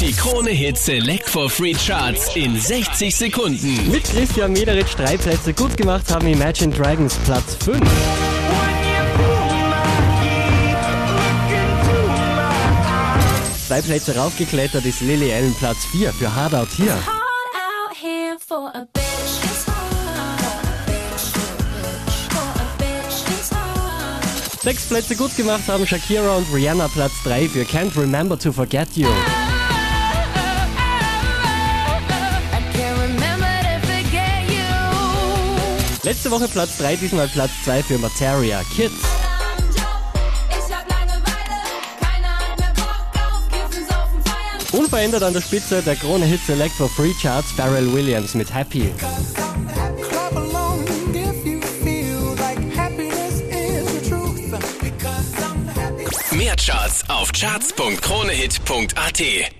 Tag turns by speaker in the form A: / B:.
A: Die Krone Hit Select for Free Charts in 60 Sekunden.
B: Mit Christian Mederitsch drei Plätze gut gemacht haben Imagine Dragons Platz 5. Zwei Plätze raufgeklettert ist Lily Allen Platz 4 für Hard Out Here. Sechs Plätze gut gemacht haben Shakira und Rihanna Platz 3 für Can't Remember to Forget You. Letzte Woche Platz 3, diesmal Platz 2 für Materia Kids. Unverändert an der Spitze der Krone Hit Select for Free Charts Pharrell Williams mit
C: happy.
A: Mehr Charts auf charts.kronehit.at.